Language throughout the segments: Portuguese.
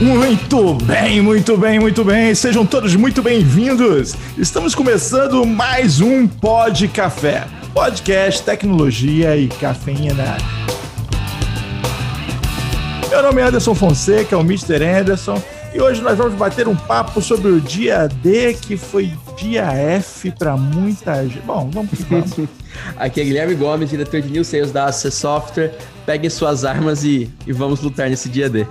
Muito bem, muito bem, muito bem. Sejam todos muito bem-vindos. Estamos começando mais um Pod Café. Podcast, tecnologia e cafeína. Meu nome é Anderson Fonseca, o Mr. Anderson, e hoje nós vamos bater um papo sobre o dia D, que foi dia F para muita gente. Bom, vamos que vamos. Aqui é Guilherme Gomes, diretor de New Sales da AC Software. Peguem suas armas e, e vamos lutar nesse dia D.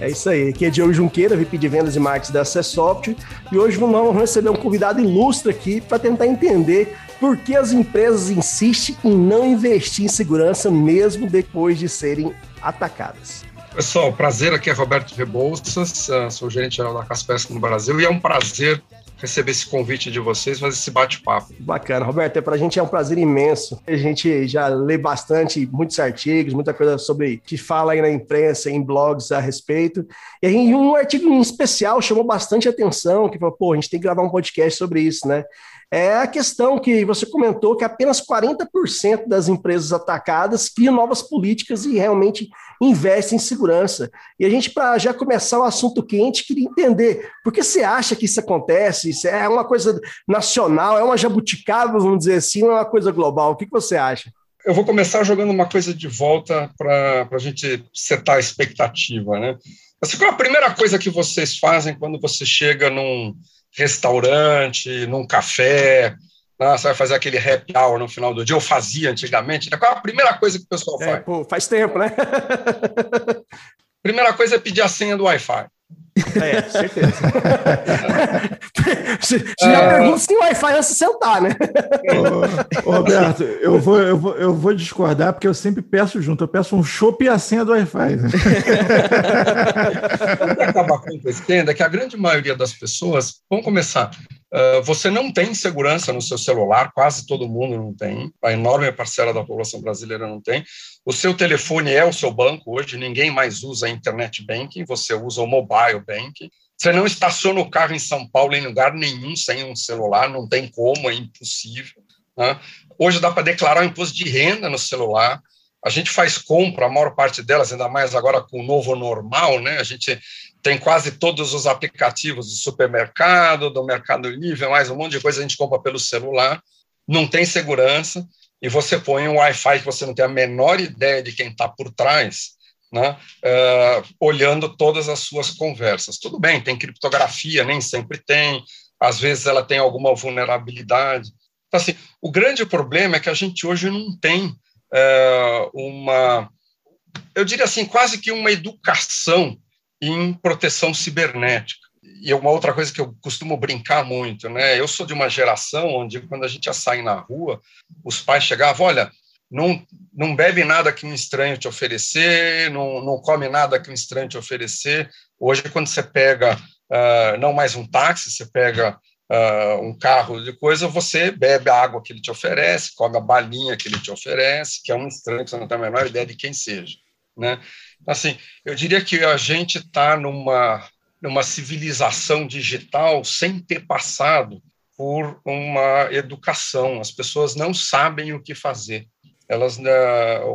É isso aí. Aqui é Diogo Junqueira, VP de Vendas e Marketing da Acessoft. E hoje vamos receber um convidado ilustre aqui para tentar entender por que as empresas insistem em não investir em segurança mesmo depois de serem atacadas. Pessoal, prazer. Aqui é Roberto Rebouças, eh, sou gerente geral da Caspersky no Brasil e é um prazer receber esse convite de vocês, fazer esse bate-papo. Bacana, Roberto, é para a gente é um prazer imenso. A gente já lê bastante, muitos artigos, muita coisa sobre que fala aí na imprensa, em blogs a respeito. E aí, um artigo em especial chamou bastante atenção, que falou, pô, a gente tem que gravar um podcast sobre isso, né? É a questão que você comentou que apenas 40% das empresas atacadas criam novas políticas e realmente investem em segurança. E a gente, para já começar o assunto quente, queria entender por que você acha que isso acontece? Isso é uma coisa nacional, é uma jabuticaba, vamos dizer assim, ou é uma coisa global? O que, você acha? Eu vou começar jogando uma coisa de volta para a gente setar a expectativa, né? Assim, qual é a primeira coisa que vocês fazem quando você chega num restaurante, num café, né? você vai fazer aquele happy hour no final do dia, eu fazia antigamente, né? qual é a primeira coisa que o pessoal é, faz? É, pô, faz tempo, né? primeira coisa é pedir a senha do Wi-Fi. É, certeza. Você já é... pergunta se tem Wi-Fi antes de sentar, né? Ô, Roberto, eu vou, eu, vou, eu vou discordar porque eu sempre peço junto. Eu peço um chopp e a senha do Wi-Fi. Né? o que acaba acontecendo é que a grande maioria das pessoas, vamos começar, Uh, você não tem segurança no seu celular, quase todo mundo não tem, a enorme parcela da população brasileira não tem. O seu telefone é o seu banco hoje, ninguém mais usa a internet banking, você usa o mobile banking. Você não estaciona o carro em São Paulo em lugar nenhum sem um celular, não tem como, é impossível. Né? Hoje dá para declarar o imposto de renda no celular. A gente faz compra, a maior parte delas, ainda mais agora com o novo normal, né? A gente tem quase todos os aplicativos do supermercado, do Mercado Livre, mais um monte de coisa a gente compra pelo celular, não tem segurança, e você põe um Wi-Fi que você não tem a menor ideia de quem está por trás, né, uh, olhando todas as suas conversas. Tudo bem, tem criptografia, nem sempre tem, às vezes ela tem alguma vulnerabilidade. Então, assim, o grande problema é que a gente hoje não tem uh, uma, eu diria assim, quase que uma educação em proteção cibernética. E é uma outra coisa que eu costumo brincar muito, né? Eu sou de uma geração onde, quando a gente ia sair na rua, os pais chegavam: olha, não, não bebe nada que um estranho te oferecer, não, não come nada que um estranho te oferecer. Hoje, quando você pega uh, não mais um táxi, você pega uh, um carro de coisa, você bebe a água que ele te oferece, come a balinha que ele te oferece, que é um estranho que você não tem a menor ideia de quem seja. Né? Assim, eu diria que a gente está numa, numa civilização digital sem ter passado por uma educação. As pessoas não sabem o que fazer. Elas, né,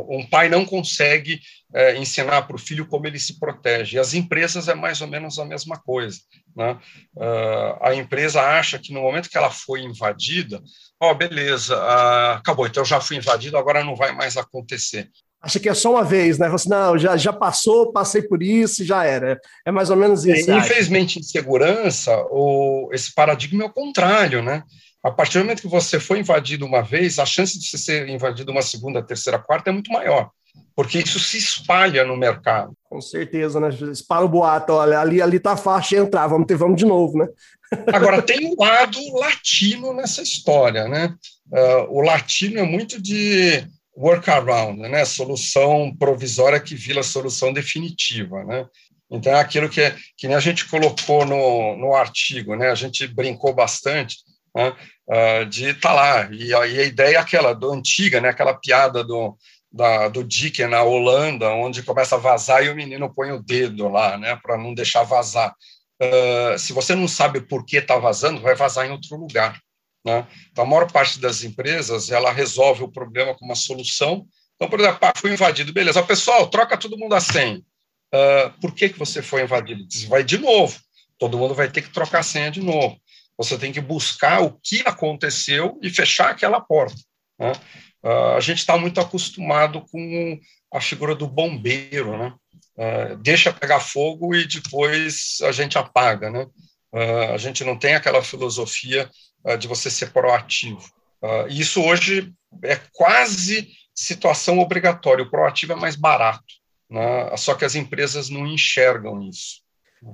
um pai não consegue é, ensinar para o filho como ele se protege. E as empresas é mais ou menos a mesma coisa. Né? Uh, a empresa acha que no momento que ela foi invadida, ó, oh, beleza, uh, acabou, então já fui invadido, agora não vai mais acontecer acha que é só uma vez, né? Assim, não, já, já passou, passei por isso e já era. É mais ou menos isso. É, infelizmente, em segurança, o, esse paradigma é o contrário, né? A partir do momento que você foi invadido uma vez, a chance de você ser invadido uma segunda, terceira, quarta é muito maior, porque isso se espalha no mercado. Com certeza, né? Espalha o boato, olha, ali, ali tá fácil de entrar, vamos ter, vamos de novo, né? Agora, tem um lado latino nessa história, né? Uh, o latino é muito de workaround, né? Solução provisória que vira solução definitiva, né? Então, é aquilo que, que a gente colocou no, no artigo, né? A gente brincou bastante né? uh, de estar tá lá. E, e, a ideia é aquela do antiga, né? Aquela piada do, da, do Dick na Holanda, onde começa a vazar e o menino põe o dedo lá, né? Para não deixar vazar. Uh, se você não sabe por que está vazando, vai vazar em outro lugar. Né? Então, a maior parte das empresas ela resolve o problema com uma solução. Então, por exemplo, ah, fui invadido, beleza. Pessoal, troca todo mundo a senha. uh, por que, que você foi invadido? Diz, vai de novo, todo mundo vai ter que trocar a senha de novo. Você tem que buscar o que aconteceu e fechar aquela porta. Né? Uh, a gente está muito acostumado com a figura do bombeiro, né? Uh, deixa pegar fogo e depois a gente apaga, né? Uh, a gente não tem aquela filosofia de você ser proativo. E isso hoje é quase situação obrigatória. O proativo é mais barato, né? só que as empresas não enxergam isso.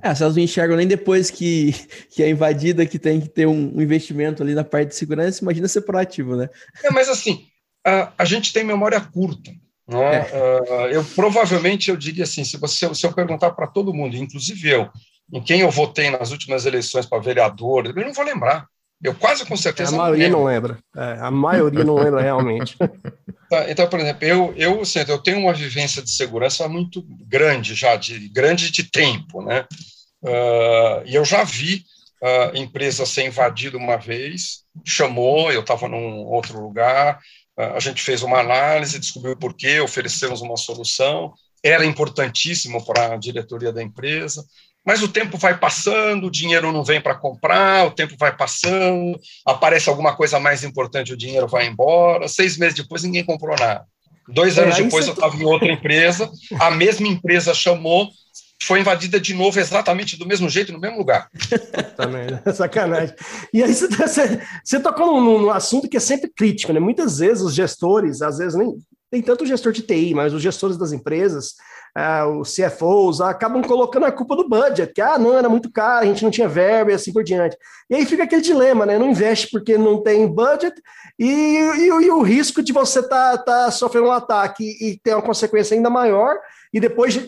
É, se elas não enxergam nem depois que, que é invadida, que tem que ter um investimento ali na parte de segurança, imagina ser proativo, né? É, mas assim, a, a gente tem memória curta. Né? É. Uh, eu provavelmente eu diria assim, se você se eu perguntar para todo mundo, inclusive eu, em quem eu votei nas últimas eleições para vereador, eu não vou lembrar. Eu quase com certeza. A maioria não lembra. É, a maioria não lembra realmente. Tá, então, por exemplo, eu, eu, assim, eu tenho uma vivência de segurança muito grande já, de grande de tempo, né? Uh, e eu já vi a empresa ser invadida uma vez, chamou, eu estava num outro lugar, uh, a gente fez uma análise, descobriu por quê, oferecemos uma solução, era importantíssimo para a diretoria da empresa, mas o tempo vai passando, o dinheiro não vem para comprar, o tempo vai passando, aparece alguma coisa mais importante, o dinheiro vai embora. Seis meses depois, ninguém comprou nada. Dois é, anos depois, eu estava em outra empresa, a mesma empresa chamou, foi invadida de novo exatamente do mesmo jeito, no mesmo lugar. Também, sacanagem. E aí você, você, você tocou num, num, assunto que é sempre crítico, né? Muitas vezes os gestores, às vezes nem tem tanto o gestor de TI, mas os gestores das empresas, uh, os CFOs, acabam colocando a culpa do budget, que ah, não, era muito caro, a gente não tinha verba e assim por diante. E aí fica aquele dilema, né? Não investe porque não tem budget e, e, e o risco de você estar tá, tá sofrendo um ataque e ter uma consequência ainda maior e depois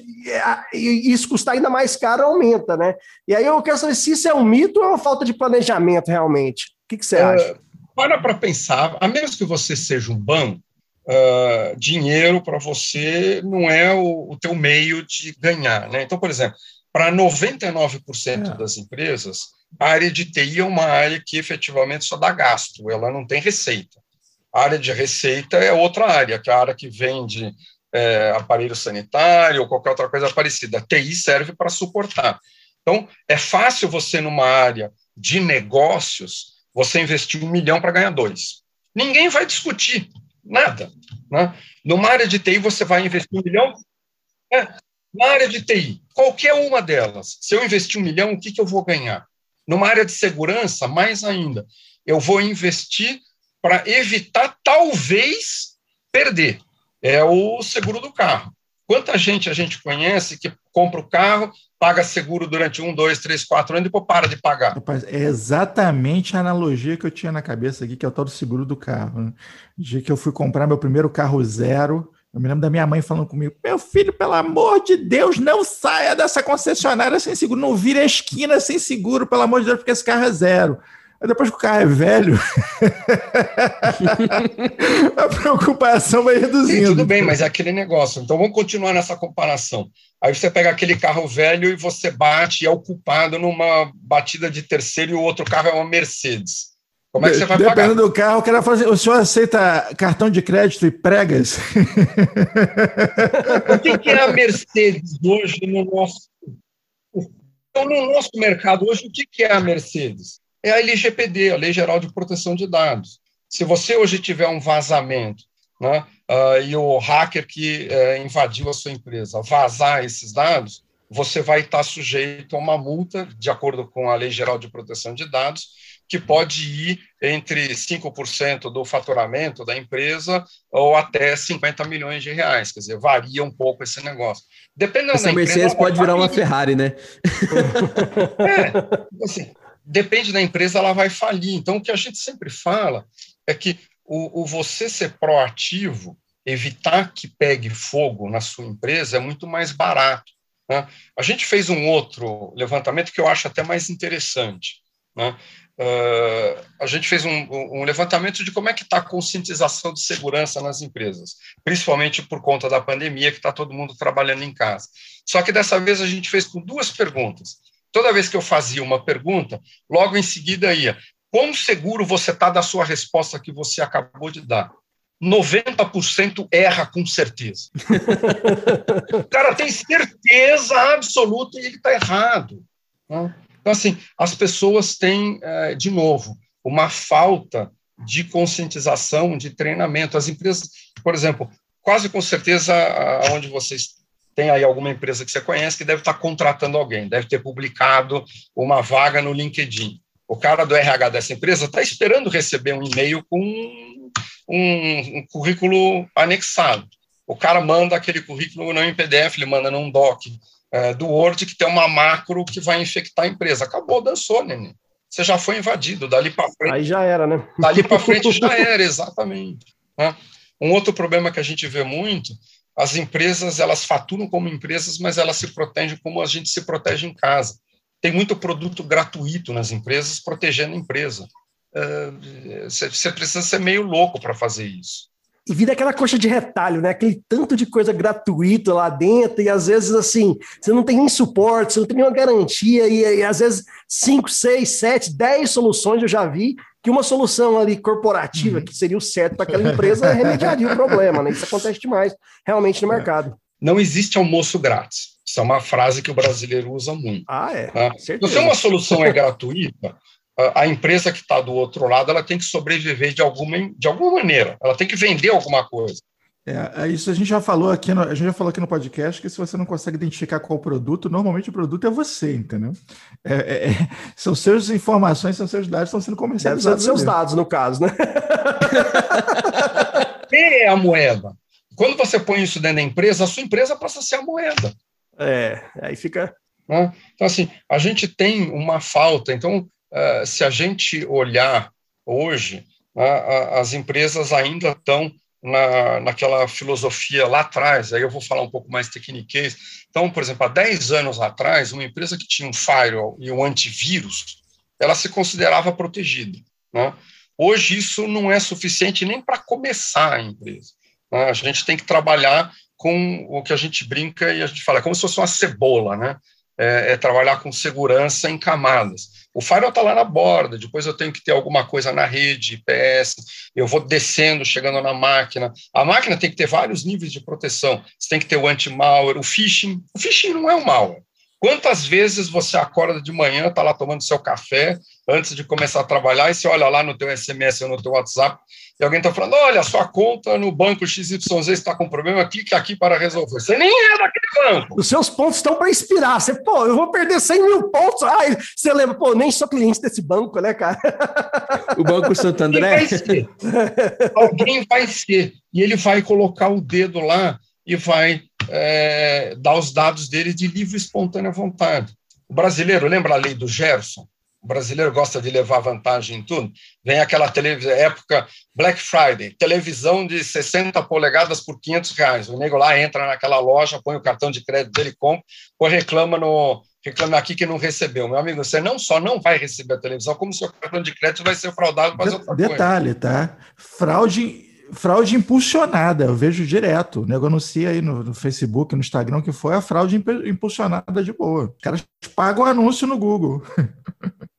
isso custar ainda mais caro aumenta, né? E aí eu quero saber se isso é um mito ou é uma falta de planejamento realmente. O que, que você é, acha? Para para pensar, a menos que você seja um banco, uh, dinheiro para você não é o, o teu meio de ganhar. Né? Então, por exemplo, para 99% é. das empresas, a área de TI é uma área que efetivamente só dá gasto, ela não tem receita. A área de receita é outra área, que é a área que vende é, aparelho sanitário ou qualquer outra coisa parecida. A TI serve para suportar. Então, é fácil você, numa área de negócios, você investir um milhão para ganhar dois. Ninguém vai discutir. Nada. Né? Numa área de TI, você vai investir um milhão. É, na área de TI, qualquer uma delas, se eu investir um milhão, o que, que eu vou ganhar? Numa área de segurança, mais ainda, eu vou investir para evitar, talvez, perder. É o seguro do carro. Quanta gente a gente conhece que compra o carro, paga seguro durante um, dois, três, quatro anos e depois para de pagar. Rapaz, é exatamente a analogia que eu tinha na cabeça aqui, que é o tal do seguro do carro. Né? No dia que eu fui comprar meu primeiro carro zero, eu me lembro da minha mãe falando comigo: Meu filho, pelo amor de Deus, não saia dessa concessionária sem seguro, não vire a esquina sem seguro, pelo amor de Deus, porque esse carro é zero. Aí depois que o carro é velho, a preocupação vai reduzindo. tudo bem, mas é aquele negócio. Então vamos continuar nessa comparação. Aí você pega aquele carro velho e você bate e é o culpado numa batida de terceiro e o outro carro é uma Mercedes. Como é que você vai Dependendo pagar? Dependendo do carro, o cara fala assim, o senhor aceita cartão de crédito e pregas? o que, que é a Mercedes hoje no nosso... Então, no nosso mercado hoje, o que, que é a Mercedes? É a LGPD, a Lei Geral de Proteção de Dados. Se você hoje tiver um vazamento né, uh, e o hacker que uh, invadiu a sua empresa vazar esses dados, você vai estar sujeito a uma multa, de acordo com a Lei Geral de Proteção de Dados, que pode ir entre 5% do faturamento da empresa ou até 50 milhões de reais. Quer dizer, varia um pouco esse negócio. Dependendo Essa da Mercedes empresa, pode virar uma Ferrari, né? É, assim, depende da empresa, ela vai falir. Então, o que a gente sempre fala é que o, o você ser proativo, evitar que pegue fogo na sua empresa, é muito mais barato. Né? A gente fez um outro levantamento que eu acho até mais interessante. Né? Uh, a gente fez um, um, levantamento de como é que está a conscientização de segurança nas empresas, principalmente por conta da pandemia, que está todo mundo trabalhando em casa. Só que dessa vez a gente fez com duas perguntas toda vez que eu fazia uma pergunta, logo em seguida ia: quão seguro você está da sua resposta que você acabou de dar? 90% erra com certeza. o cara tem certeza absoluta e ele está errado. Né? Então, assim, as pessoas têm, é, de novo, uma falta de conscientização, de treinamento. As empresas, por exemplo, quase com certeza, onde vocês têm aí alguma empresa que você conhece que deve estar contratando alguém, deve ter publicado uma vaga no LinkedIn. O cara do RH dessa empresa está esperando receber um e-mail com um, um, currículo anexado. O cara manda aquele currículo não em PDF, ele manda num doc é, do Word que tem uma macro que vai infectar a empresa. Acabou, dançou, neném. Você já foi invadido, dali para frente. Aí já era, né? Dali para frente já era, exatamente. Né? Um outro problema que a gente vê muito, as empresas elas faturam como empresas, mas elas se protegem como a gente se protege em casa. Tem muito produto gratuito nas empresas protegendo a empresa. Você precisa ser meio louco para fazer isso e vira aquela coxa de retalho, né? Aquele tanto de coisa gratuita lá dentro, e às vezes assim, você não tem nem suporte, você não tem nenhuma garantia, e, e às vezes 5, 6, 7, 10 soluções eu já vi que uma solução ali corporativa, uhum. que seria o certo para aquela empresa, remediaria o problema, né? Isso acontece demais realmente no é. mercado. Não existe almoço grátis. Isso é uma frase que o brasileiro usa muito. Ah, é. Tá? Se uma solução é gratuita, a empresa que está do outro lado ela tem que sobreviver de alguma, de alguma maneira, ela tem que vender alguma coisa. É, é, isso a gente já falou aqui no, a gente já falou aqui no podcast que se você não consegue identificar qual produto, normalmente o produto é você, entendeu? É, é, é são suas informações, são seus dados estão sendo comercializados. Deve ser seus dados, no caso, né? É a moeda? Quando você põe isso dentro da empresa, a sua empresa passa a ser a moeda. É, aí fica. Né? Então, assim, a gente tem uma falta. Então, uh, se a gente olhar hoje, uh, as empresas ainda estão na, naquela filosofia lá atrás, aí eu vou falar um pouco mais tecniquez. Então, por exemplo, há 10 anos atrás, uma empresa que tinha um firewall e um antivírus, ela se considerava protegida. Né? Hoje, isso não é suficiente nem para começar a empresa. Né? A gente tem que trabalhar com o que a gente brinca e a gente fala, é como se fosse uma cebola, né? É, é trabalhar com segurança em camadas. O firewall está lá na borda, depois eu tenho que ter alguma coisa na rede, IPS, eu vou descendo, chegando na máquina. A máquina tem que ter vários níveis de proteção. Você tem que ter o anti-malware, o phishing. O phishing não é um malware. Quantas vezes você acorda de manhã, está lá tomando seu café, antes de começar a trabalhar, e você olha lá no teu SMS ou no teu WhatsApp, e alguém está falando, olha, sua conta no banco XYZ está com problema, clique aqui para resolver. Você nem é daquele banco. Os seus pontos estão para expirar. Você, pô, eu vou perder 100 mil pontos. Ai, você lembra, pô, nem sou cliente desse banco, né, cara? O Banco Santo André? Alguém vai ser. E ele vai colocar o dedo lá e vai é, dar os dados dele de livre e espontânea vontade. O brasileiro, lembra a lei do Gerson? O brasileiro gosta de levar vantagem em tudo. Vem aquela época Black Friday, televisão de 60 polegadas por 500 reais. O nego lá entra naquela loja, põe o cartão de crédito dele, compra, ou reclama no reclama aqui que não recebeu. Meu amigo, você não só não vai receber a televisão, como seu cartão de crédito vai ser fraudado para outra Detalhe, coisa. tá? Fraude fraude impulsionada, eu vejo direto. O nego anuncia aí no, no, Facebook, no Instagram, que foi a fraude impulsionada de boa. Os caras pagam o anúncio no Google.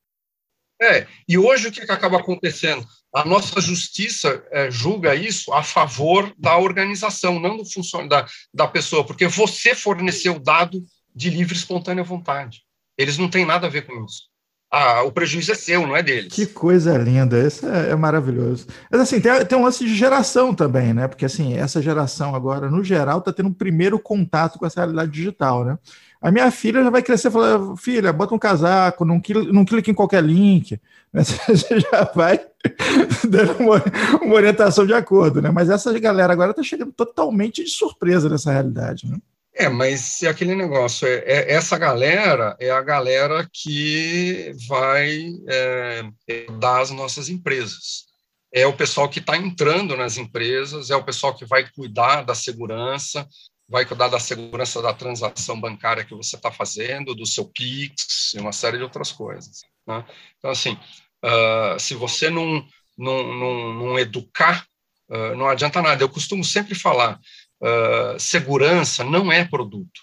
É, e hoje o que, que acaba acontecendo? A nossa justiça é, julga isso a favor da organização, não do funcionário da, da pessoa, porque você forneceu o dado de livre e espontânea vontade. Eles não têm nada a ver com isso. Ah, o prejuízo é seu, não é deles. Que coisa linda, isso é, é maravilhoso. Mas assim, tem, tem um lance de geração também, né? Porque assim, essa geração agora, no geral, está tendo um primeiro contato com essa realidade digital, né? A minha filha já vai crescer e falar, filha, bota um casaco, não, não clique em qualquer link. Você já vai dando uma, uma, orientação de acordo, né? Mas essa galera agora está chegando totalmente de surpresa nessa realidade, né? É, mas é aquele negócio, é, é, essa galera é a galera que vai é, dar as nossas empresas. É o pessoal que está entrando nas empresas, é o pessoal que vai cuidar da segurança, vai cuidar da segurança da transação bancária que você está fazendo, do seu PIX, e uma série de outras coisas. Né? Então, assim, uh, se você não, não, não, não educar, uh, não adianta nada. Eu costumo sempre falar, uh, segurança não é produto.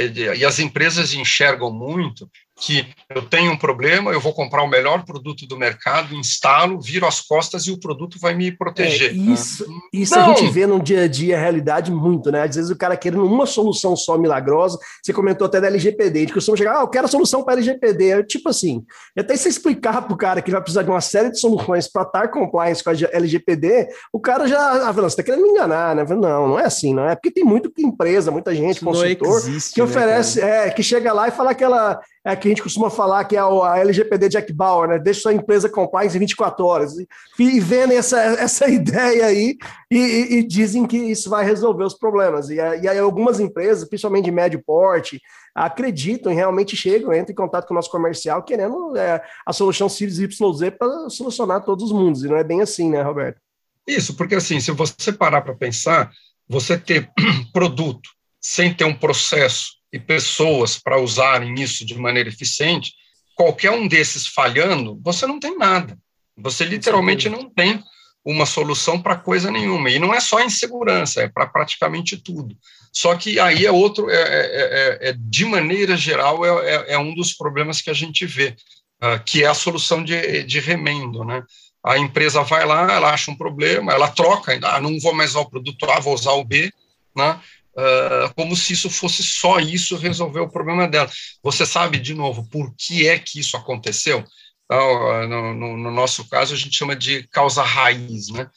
E, e as empresas enxergam muito que eu tenho um problema, eu vou comprar o melhor produto do mercado, instalo, viro as costas e o produto vai me proteger. É, isso isso a gente vê no dia a dia a realidade muito, né? Às vezes o cara querendo uma solução só milagrosa, você comentou até da LGPD, a gente costuma chegar, ah, eu quero a solução para LGPD. É tipo assim, até se explicar para o cara que vai precisar de uma série de soluções para estar compliance com a LGPD, o cara já, ah, você está querendo me enganar, né? Não, não é assim, não é porque tem muita empresa, muita gente, consultor, existe, que né, oferece, né, é, que chega lá e fala aquela é que a gente costuma falar que é a LGPD Jack Bauer, né? Deixa sua empresa compliance em 24 horas. E, vendo essa, essa ideia aí e, e, e, dizem que isso vai resolver os problemas. E, aí algumas empresas, principalmente de médio porte, acreditam e realmente chegam, entram em contato com o nosso comercial querendo é, a solução Series YZ para solucionar todos os mundos. E não é bem assim, né, Roberto? Isso, porque assim, se você parar para pensar, você ter produto sem ter um processo e pessoas para usarem isso de maneira eficiente, qualquer um desses falhando, você não tem nada. Você literalmente não tem uma solução para coisa nenhuma. E não é só em segurança, é para praticamente tudo. Só que aí é outro, é, é, é, é de maneira geral, é, é, é, um dos problemas que a gente vê, uh, que é a solução de, de remendo, né? A empresa vai lá, ela acha um problema, ela troca, ah, não vou mais usar o produto A, vou usar o B, né? Uh, como se isso fosse só isso resolver o problema dela. Você sabe, de novo, por que é que isso aconteceu? Então, no, no, no, nosso caso, a gente chama de causa raiz, né?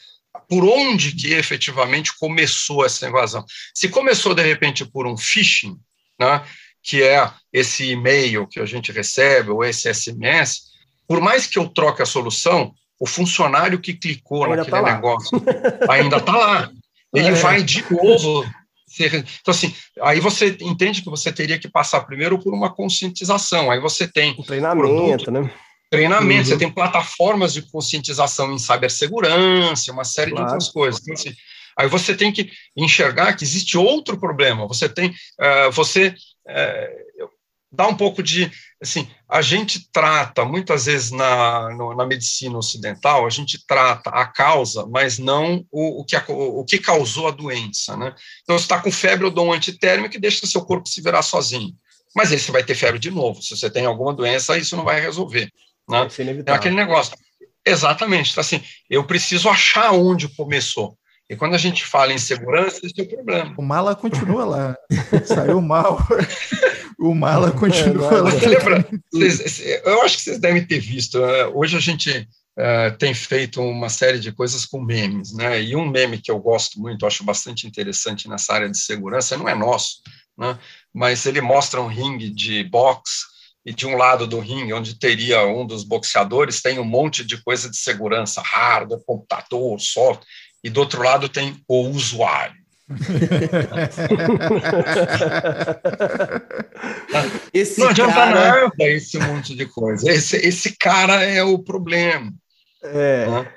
Por onde que efetivamente começou essa invasão? Se começou, de repente, por um phishing, né, que é esse e-mail que a gente recebe, ou esse SMS, por mais que eu troque a solução, o funcionário que clicou ainda naquele tá negócio ainda está lá. Ele é. vai de novo então, assim, aí você entende que você teria que passar primeiro por uma conscientização. Aí você tem. Um treinamento, produto, né? Treinamento, uhum. você tem plataformas de conscientização em cibersegurança, uma série claro. de outras coisas. Então, assim, aí você tem que enxergar que existe outro problema. Você tem. Uh, você. Uh, dá um pouco de assim, a gente trata, muitas vezes na, no, na medicina ocidental, a gente trata a causa, mas não o, o, que, o, o que causou a doença, né? Então, você está com febre, eu dou um antitérmico e deixa seu corpo se virar sozinho. Mas aí você vai ter febre de novo. Se você tem alguma doença, isso não vai resolver. Né? É, é aquele negócio. Exatamente. Então, assim, eu preciso achar onde começou. E quando a gente fala em segurança, esse é o problema. O mala continua lá. Saiu mal. o mala é, continua é, lá. Lembra, vocês, eu acho que vocês devem ter visto. Né? Hoje a gente uh, tem feito uma série de coisas com memes, né? E um meme que eu gosto muito, acho bastante interessante nessa área de segurança, não é nosso, né? Mas ele mostra um ringue de boxe e de um lado do ringue, onde teria um dos boxeadores, tem um monte de coisa de segurança, hardware, computador, software, e do outro lado tem o usuário. esse não adianta cara... nada esse monte de coisa. Esse, esse cara é o problema. É. Né?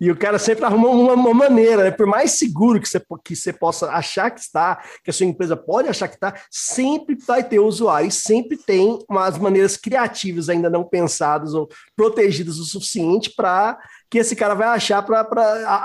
E o cara sempre arruma uma, uma, maneira, né? por mais seguro que você, que você possa achar que está, que a sua empresa pode achar que está, sempre vai ter usuário e sempre tem umas maneiras criativas ainda não pensadas ou protegidas o suficiente para que esse cara vai achar para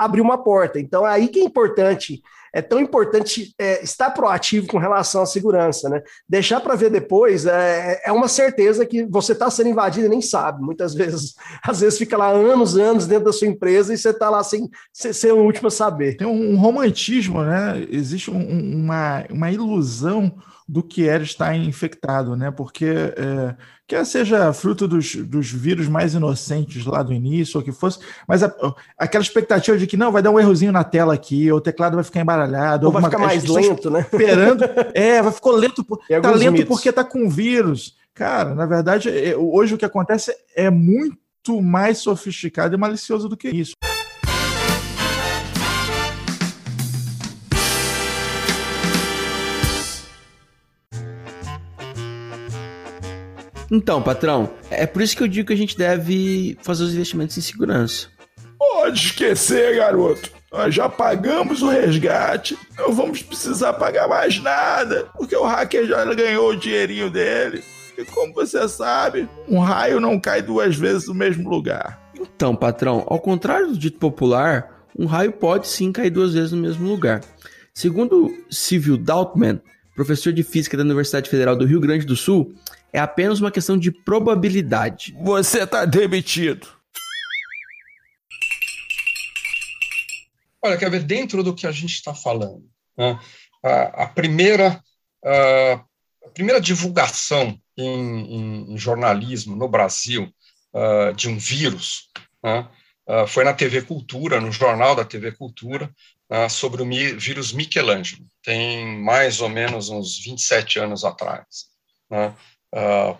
abrir uma porta. Então, é aí que é importante é tão importante é, estar proativo com relação à segurança, né? Deixar para ver depois é, é uma certeza que você está sendo invadido e nem sabe. Muitas vezes, às vezes fica lá anos, anos dentro da sua empresa e você está lá sem, sem ser o último a saber. Tem um romantismo, né? Existe um, uma, uma ilusão do que era estar infectado, né? Porque é, quer seja fruto dos, dos vírus mais inocentes lá do início, ou que fosse, mas a, aquela expectativa de que não, vai dar um errozinho na tela aqui, ou o teclado vai ficar embaralhado, ou vai ficar mais lento, né? Esperando, é, vai ficar lento, tá lento mitos. porque tá com vírus. Cara, na verdade, é, hoje o que acontece é muito mais sofisticado e malicioso do que isso. Então, patrão, é por isso que eu digo que a gente deve fazer os investimentos em segurança. Pode esquecer, garoto. Nós já pagamos o resgate, não vamos precisar pagar mais nada, porque o hacker já ganhou o dinheirinho dele. E como você sabe, um raio não cai duas vezes no mesmo lugar. Então, patrão, ao contrário do dito popular, um raio pode sim cair duas vezes no mesmo lugar. Segundo Civil Daltman, professor de física da Universidade Federal do Rio Grande do Sul, é apenas uma questão de probabilidade. Você está demitido. Olha, quer ver, dentro do que a gente está falando, né, a, a, primeira, a, a, primeira divulgação em, em, jornalismo no Brasil uh, de um vírus né, uh, foi na TV Cultura, no jornal da TV Cultura, uh, sobre o mi, vírus Michelangelo. Tem mais ou menos uns 27 anos atrás. Né?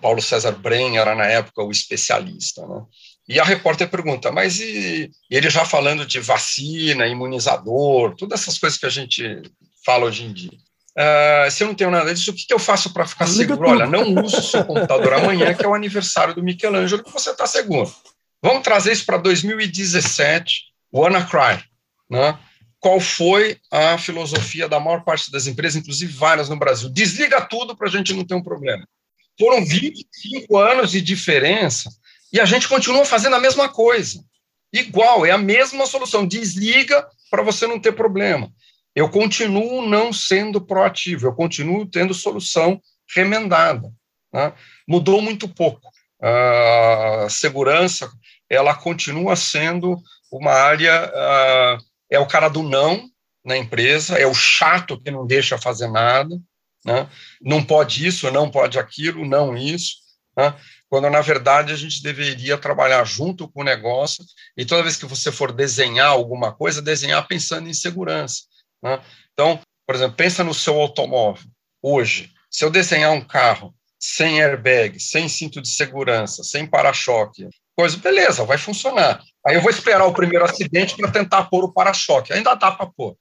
Paulo César Bren era, na época, o especialista. Né? E a repórter pergunta, mas e, e ele já falando de vacina, imunizador, todas essas coisas que a gente fala hoje em dia. Uh, se eu não tenho nada disso, o que, que eu faço para ficar seguro? Olha, não use o seu computador amanhã, que é o aniversário do Michelangelo, que você está seguro. Vamos trazer isso para 2017, WannaCry. Né? Qual foi a filosofia da maior parte das empresas, inclusive várias no Brasil? Desliga tudo para a gente não ter um problema. Foram 25 anos de diferença e a gente continua fazendo a mesma coisa. Igual, é a mesma solução. Desliga para você não ter problema. Eu continuo não sendo proativo, eu continuo tendo solução remendada. Né? Mudou muito pouco. A segurança, ela continua sendo uma área, é o cara do não na empresa, é o chato que não deixa fazer nada, né? não pode isso, não pode aquilo, não isso. Né? quando na verdade a gente deveria trabalhar junto com o negócio e toda vez que você for desenhar alguma coisa, desenhar pensando em segurança. Né? Então, por exemplo, pensa no seu automóvel. Hoje, se eu desenhar um carro sem airbag, sem cinto de segurança, sem para-choque, coisa, beleza, vai funcionar. Aí eu vou esperar o primeiro acidente para tentar pôr o para-choque. Ainda dá para pôr.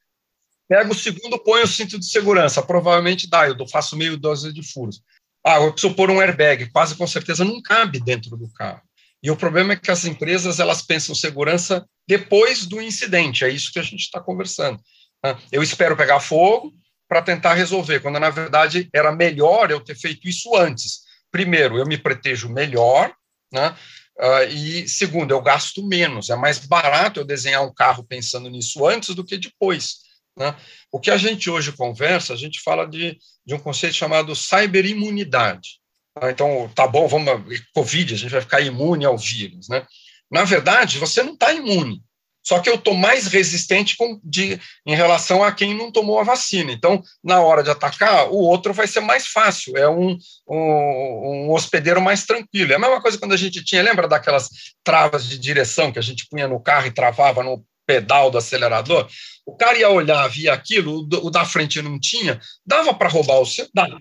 Pega o segundo, põe o cinto de segurança. Provavelmente dá, eu faço meio dose de furos. Ah, eu preciso pôr um airbag, quase com certeza não cabe dentro do carro. E o problema é que as empresas elas pensam segurança depois do incidente, é isso que a gente está conversando. Né? Eu espero pegar fogo para tentar resolver, quando na verdade era melhor eu ter feito isso antes. Primeiro, eu me protejo melhor, né? Uh, e segundo, eu gasto menos. É mais barato eu desenhar um carro pensando nisso antes do que depois. Né? O que a gente hoje conversa, a gente fala de, de um conceito chamado cyberimunidade. Tá? Então, tá bom, vamos. Covid, a gente vai ficar imune ao vírus. Né? Na verdade, você não está imune. Só que eu estou mais resistente com, de, em relação a quem não tomou a vacina. Então, na hora de atacar, o outro vai ser mais fácil, é um, um, um, hospedeiro mais tranquilo. É a mesma coisa quando a gente tinha, lembra daquelas travas de direção que a gente punha no carro e travava no pedal do acelerador? O cara ia olhar, via aquilo, o da frente não tinha, dava para roubar o seu? Dava.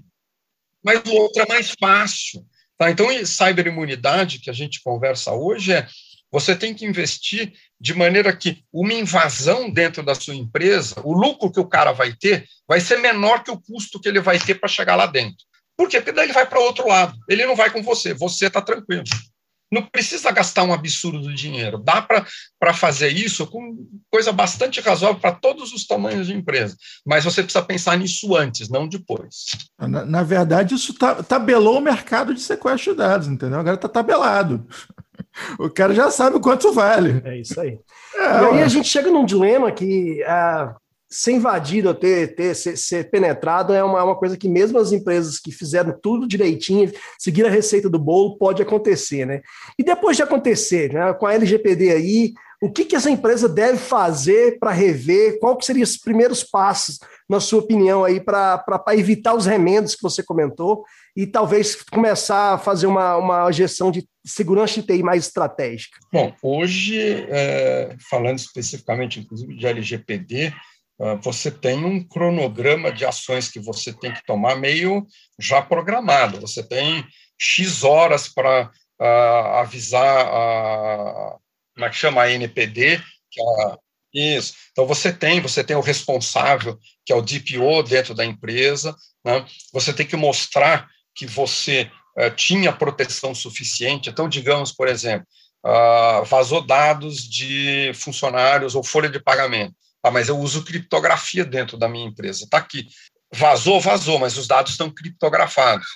Mas o outro é mais fácil. Tá? Então, cyberimunidade, que a gente conversa hoje, é você tem que investir de maneira que uma invasão dentro da sua empresa, o lucro que o cara vai ter, vai ser menor que o custo que ele vai ter para chegar lá dentro. Por quê? Porque daí ele vai para outro lado. Ele não vai com você, você está tranquilo. Não precisa gastar um absurdo de dinheiro. Dá para fazer isso com coisa bastante razoável para todos os tamanhos de empresa. Mas você precisa pensar nisso antes, não depois. Na, na verdade, isso tá, tabelou o mercado de sequestro de dados, entendeu? Agora está tabelado. O cara já sabe o quanto vale. É isso aí. É, e aí a gente chega num dilema que ah, ser invadido, ter, ter ser, ser, penetrado é uma, uma coisa que mesmo as empresas que fizeram tudo direitinho, seguir a receita do bolo, pode acontecer, né? E depois de acontecer, né, com a LGPD aí, o que, que essa empresa deve fazer para rever? Qual que seriam os primeiros passos, na sua opinião, aí, para evitar os remendos que você comentou e talvez começar a fazer uma, uma gestão de segurança de TI mais estratégica? Bom, hoje, é, falando especificamente, inclusive, de LGPD, você tem um cronograma de ações que você tem que tomar meio já programado. Você tem X horas para uh, avisar a. Como é que chama? A NPD, que é isso. Então você tem, você tem o responsável, que é o DPO dentro da empresa. Né? Você tem que mostrar que você uh, tinha proteção suficiente. Então, digamos, por exemplo, uh, vazou dados de funcionários ou folha de pagamento. Ah, mas eu uso criptografia dentro da minha empresa. Está aqui. Vazou, vazou, mas os dados estão criptografados.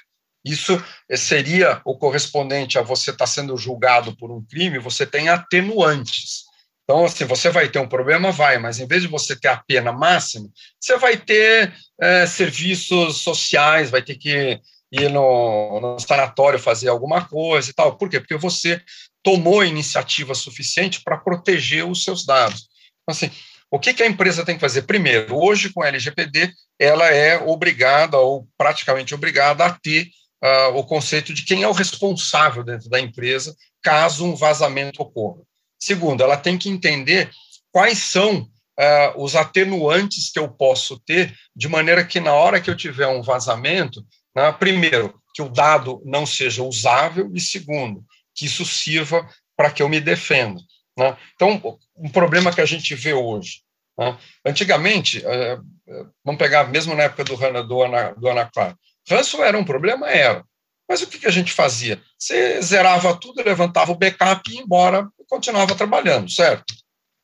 Isso seria o correspondente a você estar tá sendo julgado por um crime, você tem atenuantes. Então, assim, você vai ter um problema, vai, mas em vez de você ter a pena máxima, você vai ter é, serviços sociais, vai ter que ir no, no sanatório fazer alguma coisa e tal. Por quê? Porque você tomou iniciativa suficiente para proteger os seus dados. Então, assim, o que, que a empresa tem que fazer? Primeiro, hoje com a LGPD, ela é obrigada ou praticamente obrigada a ter uh, o conceito de quem é o responsável dentro da empresa caso um vazamento ocorra. Segundo, ela tem que entender quais são uh, os atenuantes que eu posso ter, de maneira que na hora que eu tiver um vazamento, né, primeiro, que o dado não seja usável, e segundo, que isso sirva para que eu me defenda. Né? Então, um problema que a gente vê hoje. Né? Antigamente, uh, vamos pegar mesmo na época do, do, Ana, do Anaclar, ransom era um problema? Era. Mas o que, a gente fazia? Você zerava tudo, levantava o backup e ia embora continuava trabalhando, certo?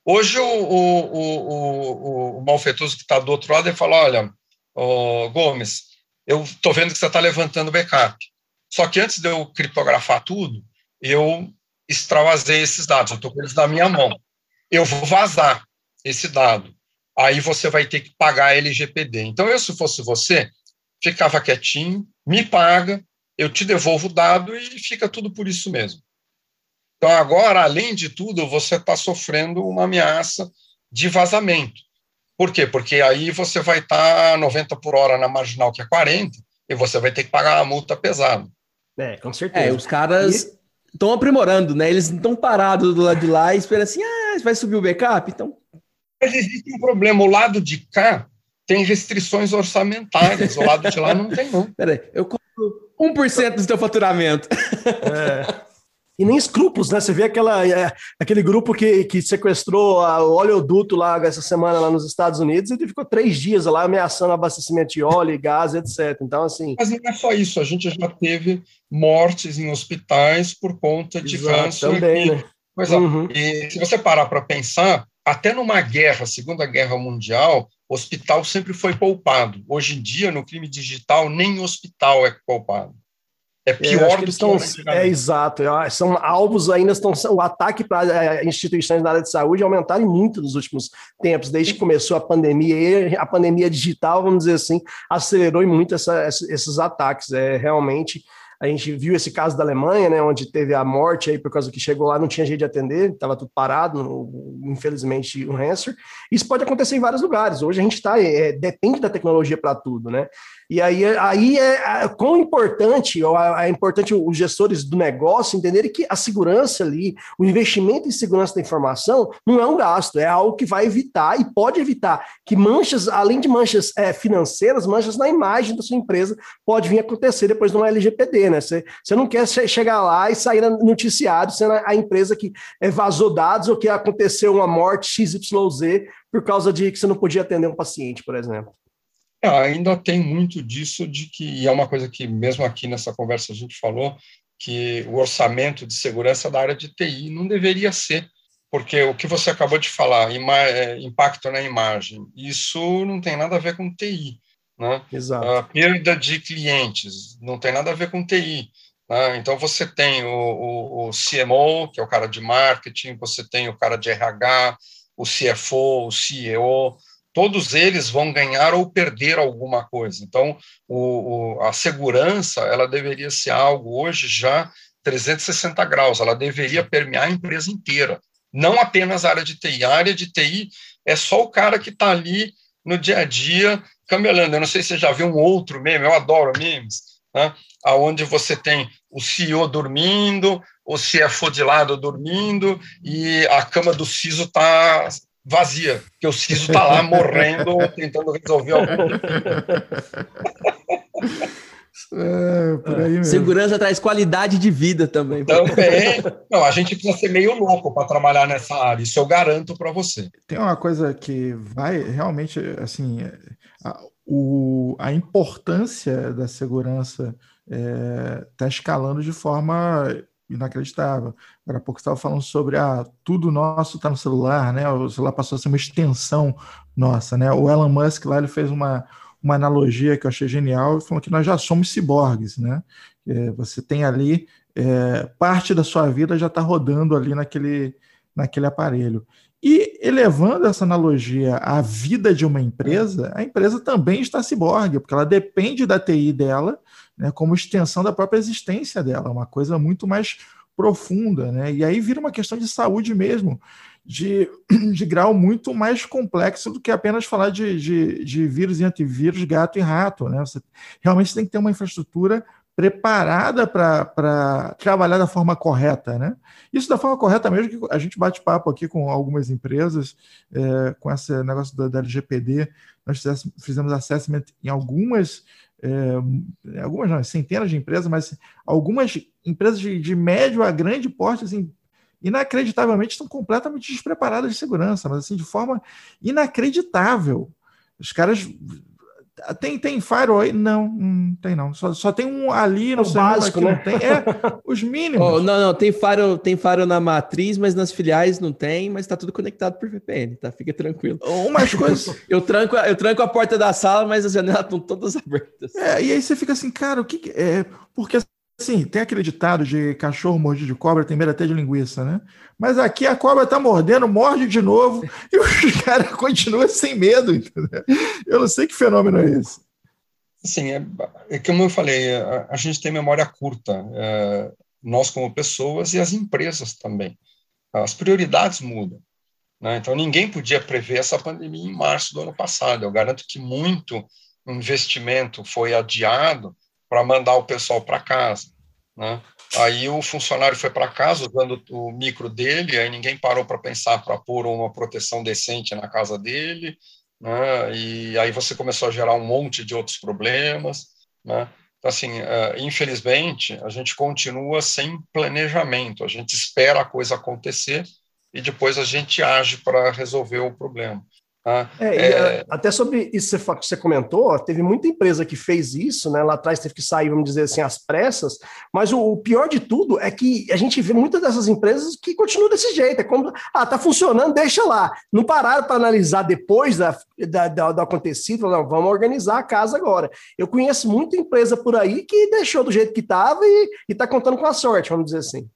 Hoje o, o, o, o malfeitoso que está do outro lado ele fala: olha, Gomes, eu estou vendo que você está levantando backup. Só que antes de eu criptografar tudo, eu extravasei esses dados, eu estou com eles na minha mão. Eu vou vazar esse dado. Aí você vai ter que pagar a LGPD. Então, eu, se fosse você, ficava quietinho, me paga, eu te devolvo o dado e fica tudo por isso mesmo. Então, agora, além de tudo, você está sofrendo uma ameaça de vazamento. Por quê? Porque aí você vai estar tá 90 por hora na marginal, que é 40, e você vai ter que pagar uma multa pesada. É, com certeza. É, os caras estão aprimorando, né? Eles estão parados do lado de lá e esperam assim, ah, vai subir o backup? Então... Mas existe um problema. O lado de cá tem restrições orçamentárias, o lado de lá não tem, não. Peraí, eu compro 1% do seu faturamento. É. E nem escrúpulos, né? Você vê aquela, é, aquele grupo que, que sequestrou a, o oleoduto lá essa semana lá nos Estados Unidos e ficou três dias lá ameaçando abastecimento de óleo e gás, etc. Então, assim. Mas não é só isso, a gente já teve mortes em hospitais por conta de Exato, câncer. Também, e, né? É, uhum. e se você parar para pensar, até numa guerra, Segunda Guerra Mundial, o hospital sempre foi poupado. Hoje em dia, no crime digital, nem hospital é poupado. É, é pior é, que estão. É exato. É, são alvos ainda estão. O ataque para é, instituições na área de saúde aumentaram muito nos últimos tempos, desde que começou a pandemia. E a pandemia digital, vamos dizer assim, acelerou muito essa, esses ataques. É realmente a gente viu esse caso da Alemanha, né, onde teve a morte aí por causa que chegou lá, não tinha jeito de atender, estava tudo parado, infelizmente, um ransom. Isso pode acontecer em vários lugares. Hoje a gente está, é, depende da tecnologia para tudo, né? E aí, aí é, é quão importante, é importante os gestores do negócio entenderem que a segurança ali, o investimento em segurança da informação não é um gasto, é algo que vai evitar e pode evitar que manchas, além de manchas é, financeiras, manchas na imagem da sua empresa pode vir acontecer depois de uma LGPD, né? Você, você não quer chegar lá e sair no noticiário sendo a, a empresa que é, vazou dados ou que aconteceu uma morte XYZ por causa de que você não podia atender um paciente, por exemplo. É, ainda tem muito disso de que, e é uma coisa que mesmo aqui nessa conversa a gente falou, que o orçamento de segurança da área de TI não deveria ser, porque o que você acabou de falar, é, impacto na imagem, isso não tem nada a ver com TI. Né? Exato. A perda de clientes não tem nada a ver com TI. Né? Então, você tem o, o, o CMO, que é o cara de marketing, você tem o cara de RH, o CFO, o CEO, todos eles vão ganhar ou perder alguma coisa. Então, o, o, a segurança ela deveria ser algo hoje já 360 graus, ela deveria permear a empresa inteira, não apenas a área de TI. A área de TI é só o cara que está ali no dia a dia camelando. Eu não sei se você já viu um outro meme, eu adoro memes, né? onde você tem o CEO dormindo, o CFO de lado dormindo e a cama do CISO está vazia, que o Ciso está lá morrendo, tentando resolver algo. É, Segurança traz qualidade de vida também. Também. Não, a gente precisa ser meio louco para trabalhar nessa área, isso eu garanto para você. Tem uma coisa que vai realmente, assim, a, o, a importância da segurança está é, tá escalando de forma inacreditável. Agora há pouco estava falando sobre ah, tudo nosso está no celular, né? O celular passou a ser uma extensão nossa, né? O Elon Musk lá ele fez uma, uma analogia que eu achei genial, falou que nós já somos ciborgues, né? É, você tem ali é, parte da sua vida já está rodando ali naquele naquele aparelho. E elevando essa analogia à vida de uma empresa, a empresa também está ciborgue, porque ela depende da TI dela né, como extensão da própria existência dela, uma coisa muito mais profunda. Né? E aí vira uma questão de saúde mesmo, de, de grau muito mais complexo do que apenas falar de, de, de vírus e antivírus, gato e rato. Né? Você realmente tem que ter uma infraestrutura preparada para trabalhar da forma correta, né? Isso da forma correta mesmo que a gente bate papo aqui com algumas empresas, é, com esse negócio da, da LGPD, nós fizemos assessment em algumas, é, algumas não, centenas de empresas, mas algumas empresas de, de médio a grande porte, assim, inacreditavelmente estão completamente despreparadas de segurança, mas assim, de forma inacreditável. Os caras tem, tem firewall aí? Não, não tem não. Só, só tem um ali no é básico, né? Tem, é, os mínimos. Oh, não, não, tem firewall, tem firewall na matriz, mas nas filiais não tem, mas está tudo conectado por VPN, tá? Fica tranquilo. Umas coisas. eu, tranco, eu tranco a porta da sala, mas as janelas estão todas abertas. É, e aí você fica assim, cara, o que. É, porque Sim, tem aquele ditado de cachorro mordido de cobra tem medo até de linguiça, né? Mas aqui a cobra tá mordendo, morde de novo e o cara continua sem medo, entendeu? Eu não sei que fenômeno é esse. Sim, é, é como eu falei, a, a gente tem memória curta, é, nós como pessoas e as empresas também. As prioridades mudam. Né? Então, ninguém podia prever essa pandemia em março do ano passado. Eu garanto que muito investimento foi adiado para mandar o pessoal para casa. Né? Aí o funcionário foi para casa usando o micro dele, aí ninguém parou para pensar para pôr uma proteção decente na casa dele, né? e aí você começou a gerar um monte de outros problemas. Né? Então, assim, uh, infelizmente, a gente continua sem planejamento, a gente espera a coisa acontecer e depois a gente age para resolver o problema. Ah, é, é... até sobre isso que você comentou, teve muita empresa que fez isso, né? Lá atrás teve que sair, vamos dizer assim, às pressas, mas o, o pior de tudo é que a gente vê muitas dessas empresas que continuam desse jeito. É como, ah, tá funcionando, deixa lá. Não pararam para analisar depois da, da, da, do acontecido, não, vamos organizar a casa agora. Eu conheço muita empresa por aí que deixou do jeito que estava e está contando com a sorte, vamos dizer assim.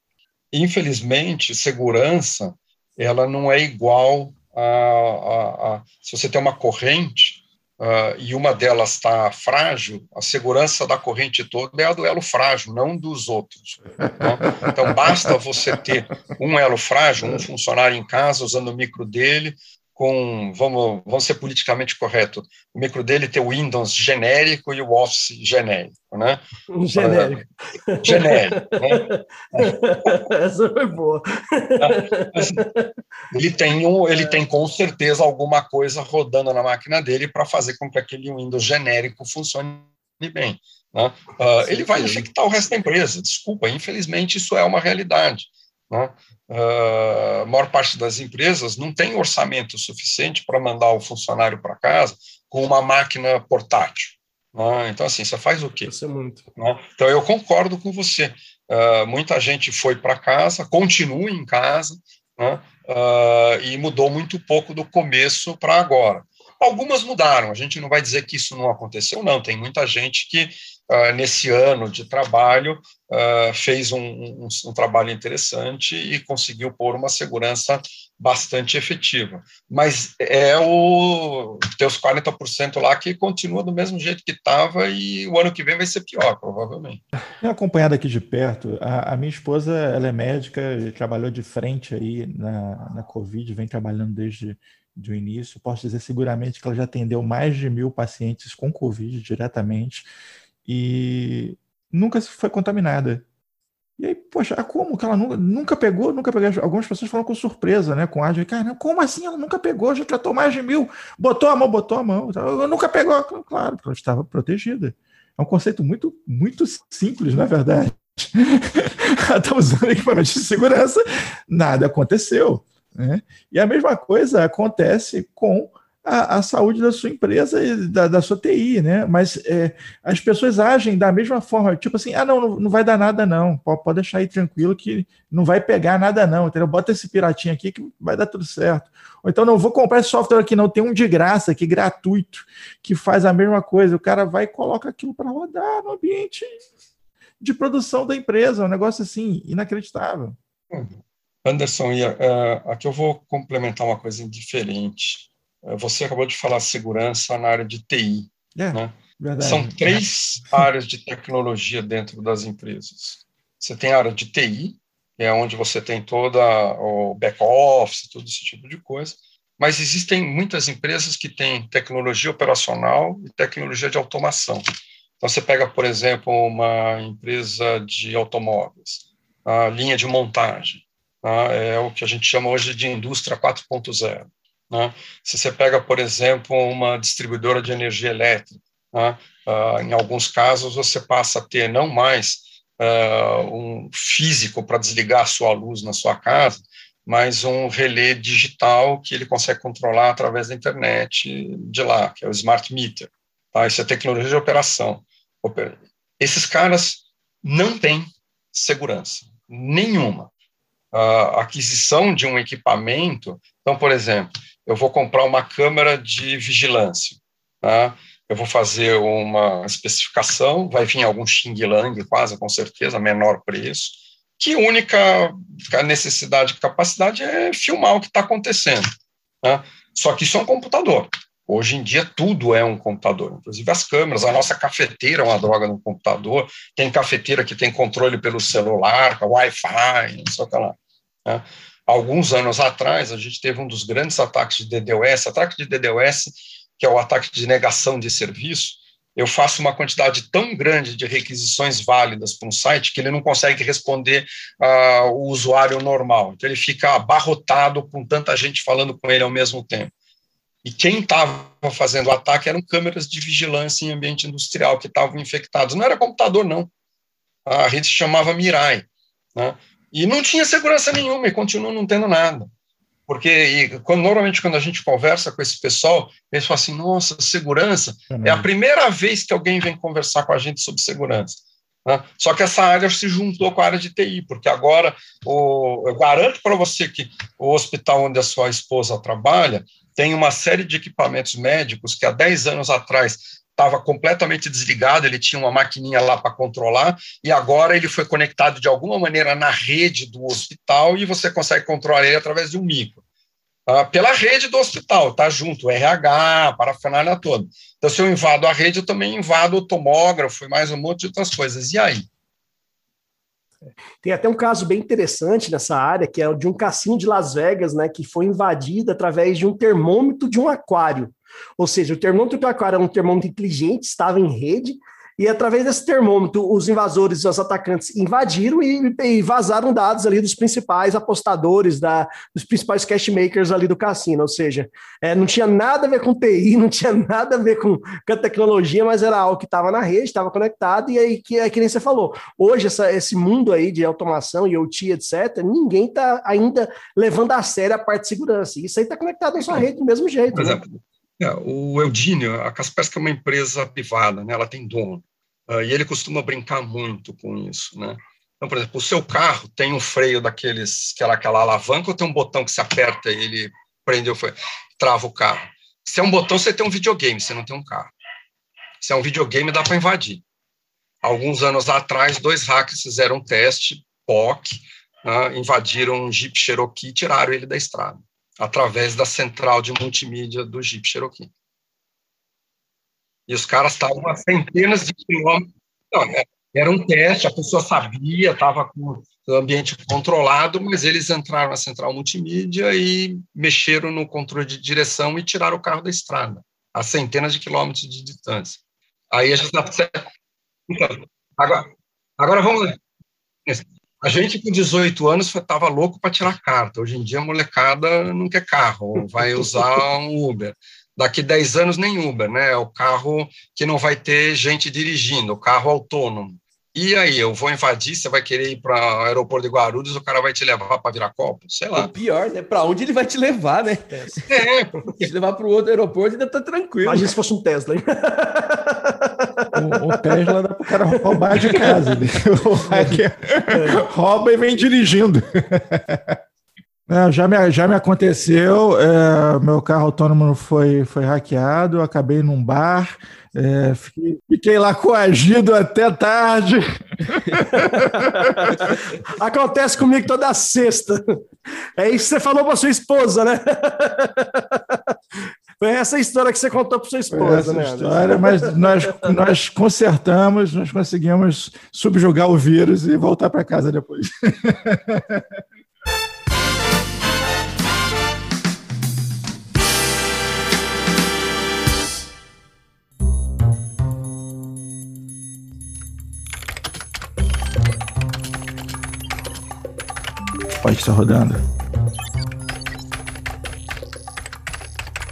Infelizmente, segurança, ela não é igual a, a, a, se você tem uma corrente uh, e uma delas está frágil, a segurança da corrente toda é a do elo frágil, não dos outros. Né? Então, basta você ter um elo frágil, um funcionário em casa usando o micro dele, com, vamos, vamos ser politicamente correto, o micro dele tem o Windows genérico e o Office genérico, né? Genérico. genérico, né? Essa foi boa. Ele tem, um, ele tem com certeza alguma coisa rodando na máquina dele para fazer com que aquele Windows genérico funcione bem. Né? Uh, ele vai infectar o resto da empresa, desculpa, infelizmente isso é uma realidade. Né? Uh, a maior parte das empresas não tem orçamento suficiente para mandar o funcionário para casa com uma máquina portátil. Né? Então, assim, você faz o quê? Isso é muito. Né? Então, eu concordo com você. Uh, muita gente foi para casa, continua em casa, uh, e mudou muito pouco do começo para agora. Algumas mudaram, a gente não vai dizer que isso não aconteceu, não. Tem muita gente que uh, nesse ano de trabalho, uh, fez um, um, um, trabalho interessante e conseguiu pôr uma segurança bastante efetiva. Mas é o teus 40% lá que continua do mesmo jeito que estava e o ano que vem vai ser pior, provavelmente. Tenho acompanhado aqui de perto, a, a minha esposa ela é médica, trabalhou de frente aí na, na Covid, vem trabalhando desde o início. Posso dizer seguramente que ela já atendeu mais de mil pacientes com Covid diretamente e nunca foi contaminada. E aí, poxa, como que ela nunca, nunca pegou, nunca pegou? Algumas pessoas falam com surpresa, né? Com ágio. Cara, como assim ela nunca pegou? Já tratou mais de mil, botou a mão, botou a mão. Nunca pegou. Claro, ela estava protegida. É um conceito muito, muito simples, na verdade. ela está usando equipamento de segurança, nada aconteceu. Né? E a mesma coisa acontece com a, a, saúde da sua empresa e da, da sua TI, né? Mas é, as pessoas agem da mesma forma, tipo assim, ah, não, não, vai dar nada, não. Pode, deixar aí tranquilo que não vai pegar nada, não. Entendeu? Bota esse piratinho aqui que vai dar tudo certo. Ou então, não vou comprar esse software aqui, não. Tem um de graça aqui, gratuito, que faz a mesma coisa. O cara vai e coloca aquilo para rodar no ambiente de produção da empresa. Um negócio assim, inacreditável. Uhum. Anderson, uh, aqui eu vou complementar uma coisa diferente. Uh, você acabou de falar segurança na área de TI. É, né? São três áreas de tecnologia dentro das empresas. Você tem a área de TI, que é onde você tem toda o back-office, todo esse tipo de coisa. Mas existem muitas empresas que têm tecnologia operacional e tecnologia de automação. Então, você pega, por exemplo, uma empresa de automóveis, a linha de montagem, né, é o que a gente chama hoje de indústria 4.0. Né? Se você pega, por exemplo, uma distribuidora de energia elétrica, né, uh, em alguns casos você passa a ter não mais uh, um físico para desligar a sua luz na sua casa, mas um relé digital que ele consegue controlar através da internet de lá, que é o smart meter. Tá? Isso é tecnologia de operação. Esses caras não têm segurança nenhuma. A aquisição de um equipamento, então, por exemplo, eu vou comprar uma câmera de vigilância, tá? eu vou fazer uma especificação, vai vir algum Xing Lang, quase com certeza, menor preço, que única necessidade e capacidade é filmar o que está acontecendo. Né? Só que isso é um computador. Hoje em dia tudo é um computador, inclusive as câmeras. A nossa cafeteira é uma droga no computador. Tem cafeteira que tem controle pelo celular, Wi-Fi, não sei o que lá. Né? Alguns anos atrás, a gente teve um dos grandes ataques de DDoS. Ataque de DDoS, que é o ataque de negação de serviço. Eu faço uma quantidade tão grande de requisições válidas para um site que ele não consegue responder uh, o usuário normal. Então, ele fica abarrotado com tanta gente falando com ele ao mesmo tempo. E quem estava fazendo o ataque eram câmeras de vigilância em ambiente industrial que estavam infectados. Não era computador, não. A rede se chamava Mirai. Né? E não tinha segurança nenhuma e continua não tendo nada. Porque e, quando, normalmente quando a gente conversa com esse pessoal, eles falam assim, nossa, segurança, é, a primeira vez que alguém vem conversar com a gente sobre segurança. Né? Só que essa área se juntou com a área de TI, porque agora o, eu garanto para você que o hospital onde a sua esposa trabalha tem uma série de equipamentos médicos que há 10 anos atrás estava completamente desligado, ele tinha uma maquininha lá para controlar, e agora ele foi conectado de alguma maneira na rede do hospital e você consegue controlar ele através de um micro. Uh, pela rede do hospital, tá junto, RH, parafernália toda. Então, se eu invado a rede, eu também invado o tomógrafo e mais um monte de outras coisas. E aí? Tem até um caso bem interessante nessa área, que é o de um cassino de Las Vegas, né, que foi invadido através de um termômetro de um aquário. Ou seja, o termômetro do aquário é um termômetro inteligente, estava em rede, e através desse termômetro, os invasores, os atacantes invadiram e, e vazaram dados ali dos principais apostadores, da, dos principais cash makers ali do cassino. Ou seja, é, não tinha nada a ver com TI, não tinha nada a ver com, com a tecnologia, mas era algo que estava na rede, estava conectado, e aí que é que nem você falou. Hoje, essa, esse mundo aí de automação e OT, etc., ninguém está ainda levando a sério a parte de segurança. Isso aí está conectado na sua rede do mesmo jeito. Por né? exemplo, é, o Eudínio, a Kaspersky é uma empresa privada, né? ela tem dono. Uh, e ele costuma brincar muito com isso, né? Então, por exemplo, o seu carro tem um freio daqueles, aquela, aquela alavanca ou tem um botão que se aperta e ele prende o trava o carro? Se é um botão, você tem um videogame, você não tem um carro. Se é um videogame, dá para invadir. Alguns anos atrás, dois hackers fizeram um teste, POC, né, invadiram um Jeep Cherokee e tiraram ele da estrada, através da central de multimídia do Jeep Cherokee. E os caras estavam a centenas de quilômetros. Né? era um teste, a pessoa sabia, estava com o ambiente controlado, mas eles entraram na central multimídia e mexeram no controle de direção e tiraram o carro da estrada, a centenas de quilômetros de distância. Aí a gente está. Então, agora, agora vamos. A gente com 18 anos estava louco para tirar carta. Hoje em dia a molecada não quer carro, vai usar um Uber daqui 10 anos nem Uber, né? É o carro que não vai ter gente dirigindo, o carro autônomo. E aí, eu vou invadir, você vai querer ir para o aeroporto de Guarulhos, o cara vai te levar para Viracopos? Sei lá. O pior, né? Para onde ele vai te levar, né? É. Porque... Se levar para o outro aeroporto, ainda tá tranquilo. Imagina se fosse um Tesla, hein? O, o Tesla dá para o cara roubar de casa. Né? O é. rouba e vem dirigindo. É, já, me, já me aconteceu, é, meu carro autônomo foi, foi hackeado, eu acabei num bar, é, fiquei, fiquei, lá coagido até tarde. Acontece comigo toda sexta. É isso que você falou para sua esposa, né? Foi essa história que você contou para sua esposa, né? história, mas nós, nós consertamos, nós conseguimos subjugar o vírus e voltar para casa depois. Pode estar rodando.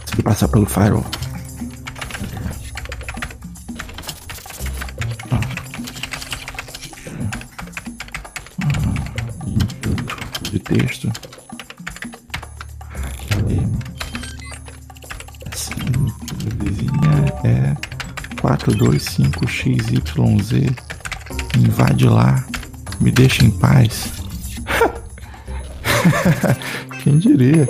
Consegui passar pelo firewall. De texto. Assim, vizinha é 425XYZ. Invade lá. Me deixa em paz. Quem diria?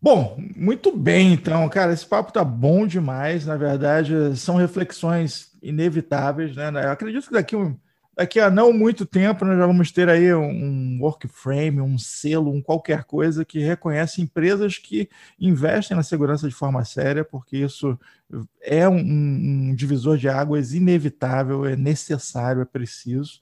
Bom, muito bem, então, cara, esse papo tá bom demais. Na verdade, são reflexões inevitáveis, né? Eu acredito que daqui um, daqui a não muito tempo nós já vamos ter aí um workframe, um selo, um qualquer coisa que reconhece empresas que investem na segurança de forma séria, porque isso é um, um divisor de águas inevitável, é necessário, é preciso.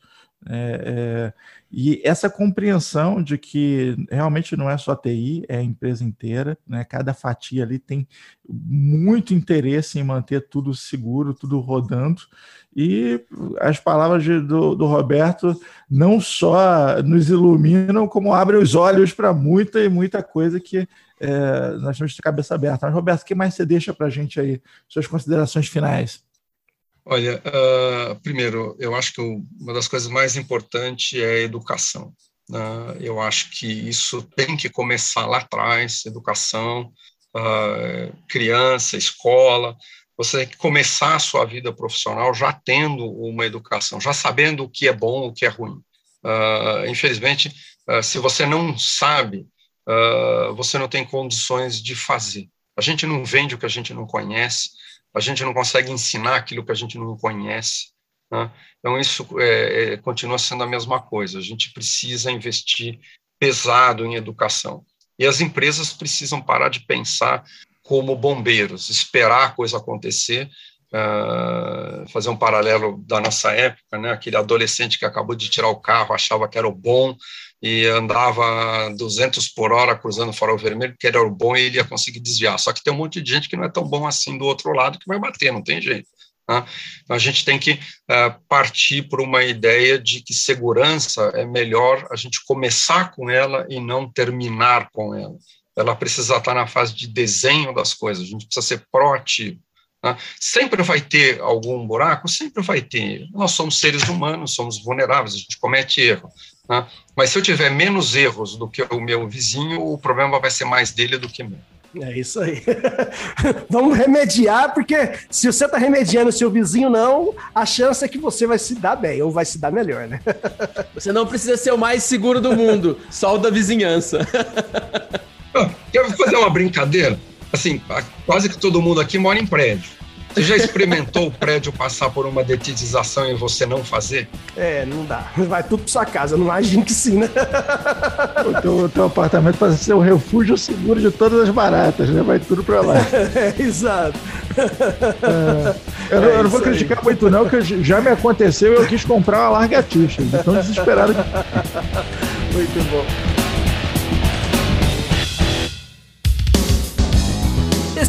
É, é, e essa compreensão de que realmente não é só TI, é a empresa inteira, né? cada fatia ali tem muito interesse em manter tudo seguro, tudo rodando, e as palavras de, do, do, Roberto não só nos iluminam, como abrem os olhos para muita e muita coisa que é, nós temos de cabeça aberta. Mas, Roberto, o que mais você deixa para a gente aí? Suas considerações finais. Olha, uh, primeiro, eu acho que uma das coisas mais importantes é a educação. Uh, eu acho que isso tem que começar lá atrás, educação, uh, criança, escola. Você tem que começar a sua vida profissional já tendo uma educação, já sabendo o que é bom, o que é ruim. infelizmente, se você não sabe, você não tem condições de fazer. A gente não vende o que a gente não conhece, a gente não consegue ensinar aquilo que a gente não conhece. Né? Então, isso é, é, continua sendo a mesma coisa. A gente precisa investir pesado em educação. E as empresas precisam parar de pensar como bombeiros, esperar a coisa acontecer. Uh, fazer um paralelo da nossa época, né? aquele adolescente que acabou de tirar o carro, achava que era o bom, e andava 200 por hora cruzando o farol vermelho, que era o bom e ele ia conseguir desviar. Só que tem um monte de gente que não é tão bom assim do outro lado que vai bater, não tem jeito. Né? Então a gente tem que uh, partir por uma ideia de que segurança é melhor a gente começar com ela e não terminar com ela. Ela precisa estar na fase de desenho das coisas, a gente precisa ser proativo. Né? Sempre vai ter algum buraco? Sempre vai ter. Nós somos seres humanos, somos vulneráveis, a gente comete erro. Né? Mas se eu tiver menos erros do que o meu vizinho, o problema vai ser mais dele do que meu. É isso aí. Vamos remediar, porque se você está remediando o seu vizinho não, a chance é que você vai se dar bem, ou vai se dar melhor, né? Você não precisa ser o mais seguro do mundo, só o da vizinhança. Quer fazer uma brincadeira? Assim, quase que todo mundo aqui mora em prédio. Você já experimentou o prédio passar por uma detetização e você não fazer? É, não dá. Vai tudo pra sua casa, não imagino que sim, né? O teu, o teu apartamento pode ser o refúgio seguro de todas as baratas, né? Vai tudo pra lá. É, exato. É, eu, é eu não vou criticar aí. muito, não, que já me aconteceu e eu quis comprar uma largatixa. Então desesperado. muito bom.